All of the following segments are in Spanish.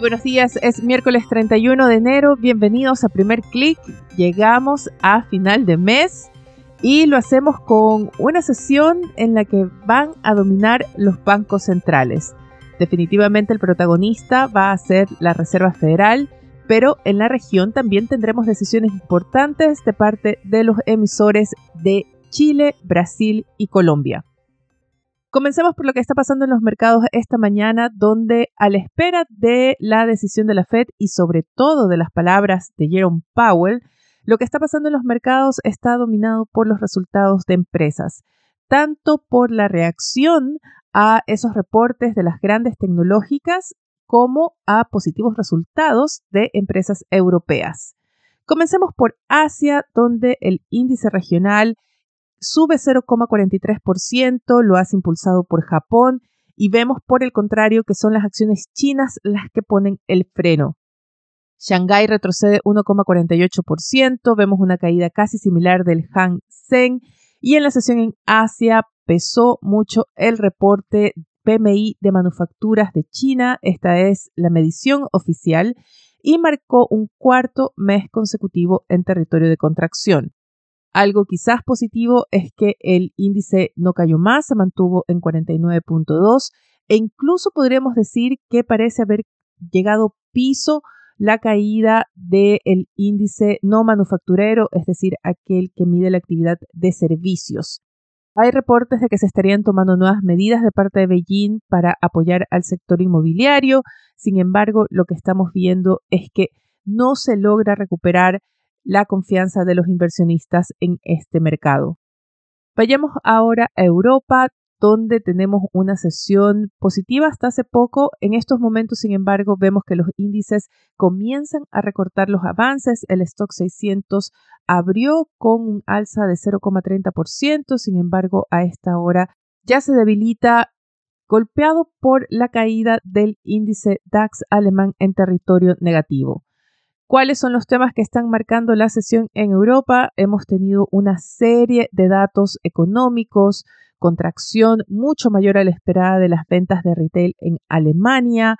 Buenos días, es miércoles 31 de enero, bienvenidos a Primer Click, llegamos a final de mes y lo hacemos con una sesión en la que van a dominar los bancos centrales. Definitivamente el protagonista va a ser la Reserva Federal, pero en la región también tendremos decisiones importantes de parte de los emisores de Chile, Brasil y Colombia. Comencemos por lo que está pasando en los mercados esta mañana, donde a la espera de la decisión de la Fed y sobre todo de las palabras de Jerome Powell, lo que está pasando en los mercados está dominado por los resultados de empresas, tanto por la reacción a esos reportes de las grandes tecnológicas como a positivos resultados de empresas europeas. Comencemos por Asia, donde el índice regional sube 0,43%, lo has impulsado por Japón y vemos por el contrario que son las acciones chinas las que ponen el freno. Shanghai retrocede 1,48%, vemos una caída casi similar del Hang Seng y en la sesión en Asia pesó mucho el reporte PMI de manufacturas de China, esta es la medición oficial, y marcó un cuarto mes consecutivo en territorio de contracción. Algo quizás positivo es que el índice no cayó más, se mantuvo en 49.2 e incluso podríamos decir que parece haber llegado piso la caída del índice no manufacturero, es decir, aquel que mide la actividad de servicios. Hay reportes de que se estarían tomando nuevas medidas de parte de Beijing para apoyar al sector inmobiliario. Sin embargo, lo que estamos viendo es que no se logra recuperar la confianza de los inversionistas en este mercado. Vayamos ahora a Europa, donde tenemos una sesión positiva hasta hace poco. En estos momentos, sin embargo, vemos que los índices comienzan a recortar los avances. El stock 600 abrió con un alza de 0,30%, sin embargo, a esta hora ya se debilita golpeado por la caída del índice DAX alemán en territorio negativo. ¿Cuáles son los temas que están marcando la sesión en Europa? Hemos tenido una serie de datos económicos, contracción mucho mayor a la esperada de las ventas de retail en Alemania,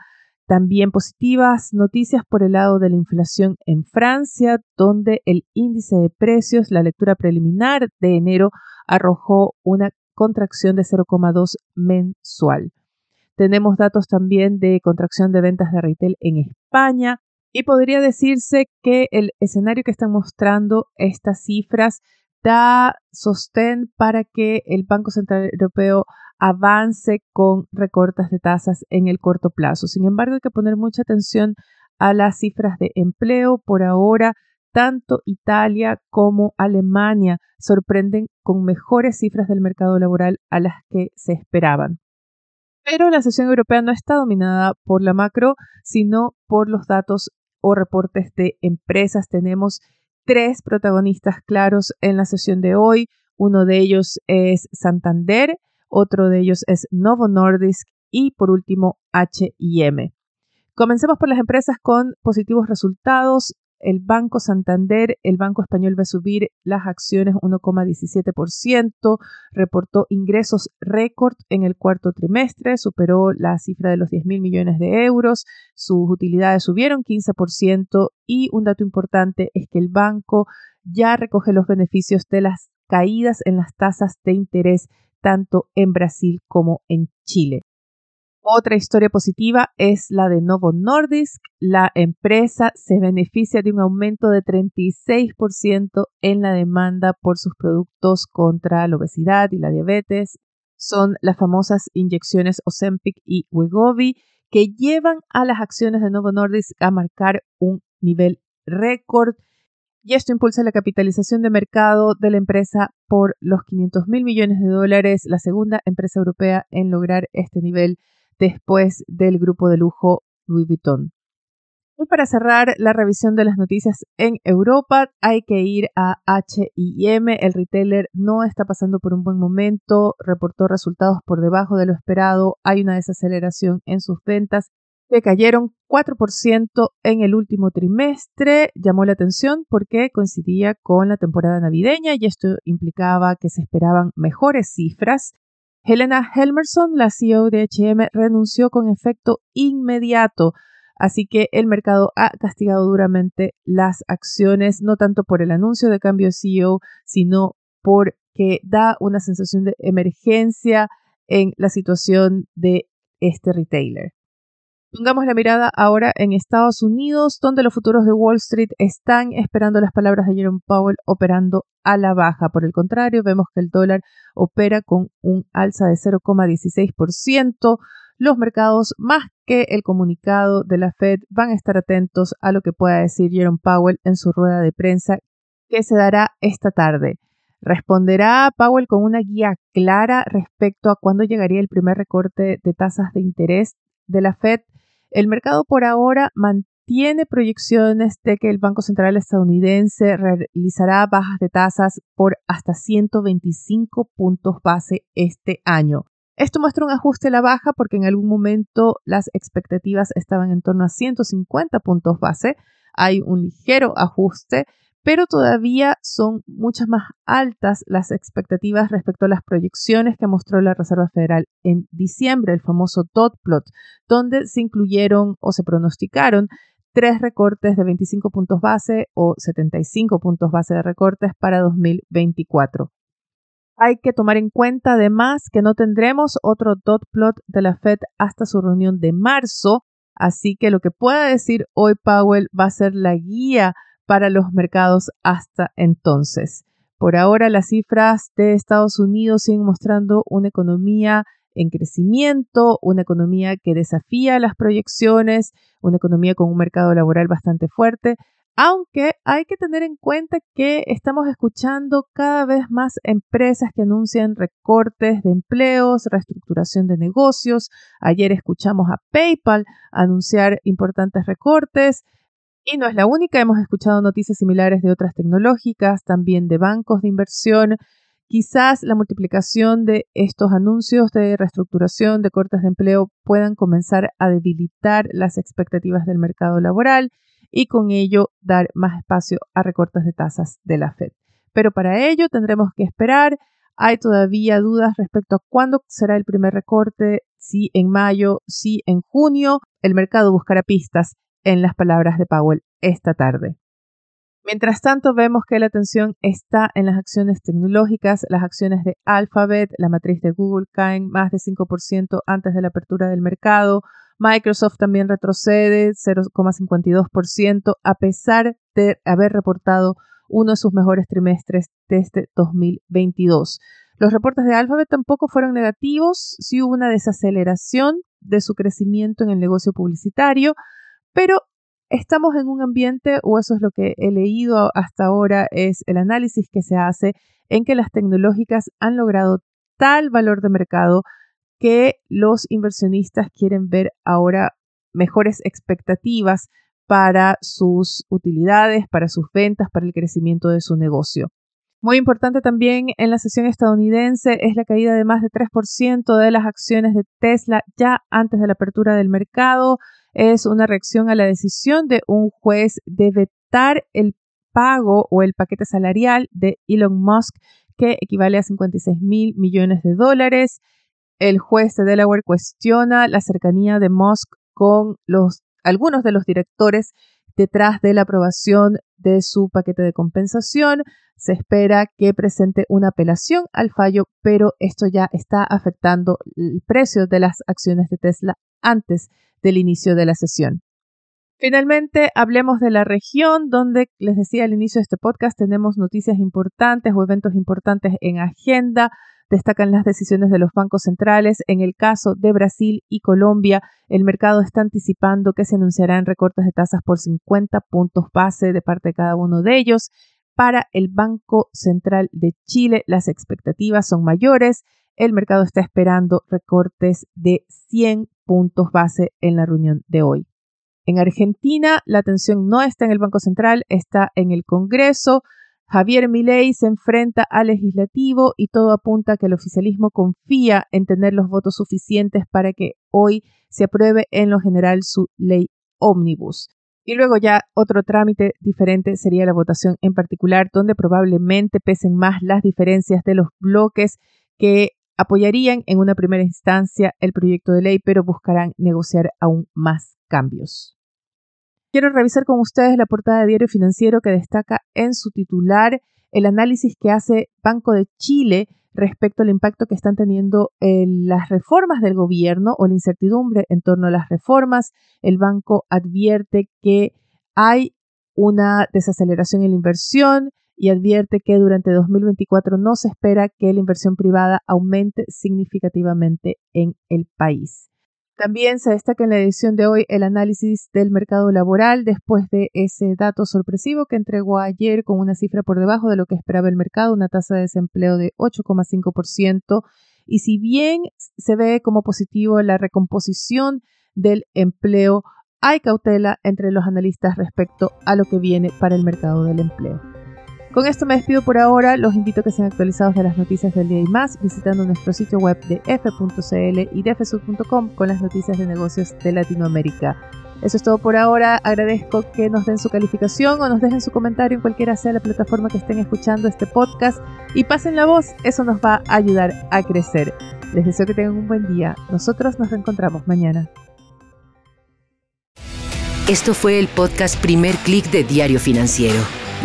también positivas noticias por el lado de la inflación en Francia, donde el índice de precios, la lectura preliminar de enero, arrojó una contracción de 0,2 mensual. Tenemos datos también de contracción de ventas de retail en España, y podría decirse que el escenario que están mostrando estas cifras da sostén para que el Banco Central Europeo avance con recortes de tasas en el corto plazo. Sin embargo, hay que poner mucha atención a las cifras de empleo. Por ahora, tanto Italia como Alemania sorprenden con mejores cifras del mercado laboral a las que se esperaban. Pero la sesión europea no está dominada por la macro, sino por los datos o reportes de empresas. Tenemos tres protagonistas claros en la sesión de hoy. Uno de ellos es Santander, otro de ellos es Novo Nordisk y por último HM. Comencemos por las empresas con positivos resultados el Banco Santander, el Banco Español va a subir las acciones 1,17%, reportó ingresos récord en el cuarto trimestre, superó la cifra de los 10 mil millones de euros, sus utilidades subieron 15% y un dato importante es que el banco ya recoge los beneficios de las caídas en las tasas de interés tanto en Brasil como en Chile. Otra historia positiva es la de Novo Nordisk. La empresa se beneficia de un aumento de 36% en la demanda por sus productos contra la obesidad y la diabetes. Son las famosas inyecciones Ozempic y Wegovy que llevan a las acciones de Novo Nordisk a marcar un nivel récord. Y esto impulsa la capitalización de mercado de la empresa por los 500 mil millones de dólares, la segunda empresa europea en lograr este nivel después del grupo de lujo Louis Vuitton. Y para cerrar la revisión de las noticias en Europa, hay que ir a HM. El retailer no está pasando por un buen momento, reportó resultados por debajo de lo esperado, hay una desaceleración en sus ventas que cayeron 4% en el último trimestre. Llamó la atención porque coincidía con la temporada navideña y esto implicaba que se esperaban mejores cifras. Helena Helmerson, la CEO de HM, renunció con efecto inmediato Así que el mercado ha castigado duramente las acciones, no tanto por el anuncio de cambio de CEO, sino porque da una sensación de emergencia en la situación de este retailer. Pongamos la mirada ahora en Estados Unidos, donde los futuros de Wall Street están esperando las palabras de Jerome Powell operando a la baja. Por el contrario, vemos que el dólar opera con un alza de 0,16%. Los mercados, más que el comunicado de la Fed, van a estar atentos a lo que pueda decir Jerome Powell en su rueda de prensa que se dará esta tarde. ¿Responderá Powell con una guía clara respecto a cuándo llegaría el primer recorte de tasas de interés de la Fed? El mercado por ahora mantiene proyecciones de que el Banco Central estadounidense realizará bajas de tasas por hasta 125 puntos base este año. Esto muestra un ajuste a la baja porque en algún momento las expectativas estaban en torno a 150 puntos base. Hay un ligero ajuste, pero todavía son muchas más altas las expectativas respecto a las proyecciones que mostró la Reserva Federal en diciembre, el famoso dot plot, donde se incluyeron o se pronosticaron tres recortes de 25 puntos base o 75 puntos base de recortes para 2024. Hay que tomar en cuenta además que no tendremos otro dot plot de la Fed hasta su reunión de marzo, así que lo que pueda decir hoy Powell va a ser la guía para los mercados hasta entonces. Por ahora las cifras de Estados Unidos siguen mostrando una economía en crecimiento, una economía que desafía las proyecciones, una economía con un mercado laboral bastante fuerte, aunque hay que tener en cuenta que estamos escuchando cada vez más empresas que anuncian recortes de empleos, reestructuración de negocios. Ayer escuchamos a PayPal anunciar importantes recortes. Y no es la única, hemos escuchado noticias similares de otras tecnológicas, también de bancos de inversión. Quizás la multiplicación de estos anuncios de reestructuración, de cortes de empleo, puedan comenzar a debilitar las expectativas del mercado laboral y con ello dar más espacio a recortes de tasas de la Fed. Pero para ello tendremos que esperar. Hay todavía dudas respecto a cuándo será el primer recorte, si en mayo, si en junio. El mercado buscará pistas en las palabras de Powell esta tarde. Mientras tanto, vemos que la atención está en las acciones tecnológicas. Las acciones de Alphabet, la matriz de Google, caen más de 5% antes de la apertura del mercado. Microsoft también retrocede 0,52% a pesar de haber reportado uno de sus mejores trimestres desde 2022. Los reportes de Alphabet tampoco fueron negativos, sí hubo una desaceleración de su crecimiento en el negocio publicitario, pero estamos en un ambiente, o eso es lo que he leído hasta ahora, es el análisis que se hace en que las tecnológicas han logrado tal valor de mercado que los inversionistas quieren ver ahora mejores expectativas para sus utilidades, para sus ventas, para el crecimiento de su negocio. Muy importante también en la sesión estadounidense es la caída de más de 3% de las acciones de Tesla ya antes de la apertura del mercado. Es una reacción a la decisión de un juez de vetar el pago o el paquete salarial de Elon Musk que equivale a 56 mil millones de dólares el juez de Delaware cuestiona la cercanía de Musk con algunos de los directores detrás de la aprobación de su paquete de compensación. Se espera que presente una apelación al fallo, pero esto ya está afectando el precio de las acciones de Tesla antes del inicio de la sesión. Finalmente, hablemos de la región donde, les decía al inicio de este podcast, tenemos noticias importantes o eventos importantes en agenda. Destacan las decisiones de los bancos centrales. En el caso de Brasil y Colombia, el mercado está anticipando que se anunciarán recortes de tasas por 50 puntos base de parte de cada uno de ellos. Para el Banco Central de Chile, las expectativas son mayores. El mercado está esperando recortes de 100 puntos base en la reunión de hoy. En Argentina, la atención no está en el Banco Central, está en el Congreso. Javier Milei se enfrenta al legislativo y todo apunta a que el oficialismo confía en tener los votos suficientes para que hoy se apruebe en lo general su ley ómnibus. Y luego ya otro trámite diferente sería la votación en particular, donde probablemente pesen más las diferencias de los bloques que apoyarían en una primera instancia el proyecto de ley, pero buscarán negociar aún más cambios. Quiero revisar con ustedes la portada de Diario Financiero que destaca en su titular el análisis que hace Banco de Chile respecto al impacto que están teniendo eh, las reformas del gobierno o la incertidumbre en torno a las reformas. El banco advierte que hay una desaceleración en la inversión y advierte que durante 2024 no se espera que la inversión privada aumente significativamente en el país. También se destaca en la edición de hoy el análisis del mercado laboral después de ese dato sorpresivo que entregó ayer con una cifra por debajo de lo que esperaba el mercado, una tasa de desempleo de 8,5%. Y si bien se ve como positivo la recomposición del empleo, hay cautela entre los analistas respecto a lo que viene para el mercado del empleo. Con esto me despido por ahora. Los invito a que sean actualizados de las noticias del día y más visitando nuestro sitio web de f.cl y de fsud.com con las noticias de negocios de Latinoamérica. Eso es todo por ahora. Agradezco que nos den su calificación o nos dejen su comentario en cualquiera sea la plataforma que estén escuchando este podcast y pasen la voz. Eso nos va a ayudar a crecer. Les deseo que tengan un buen día. Nosotros nos reencontramos mañana. Esto fue el podcast Primer Click de Diario Financiero.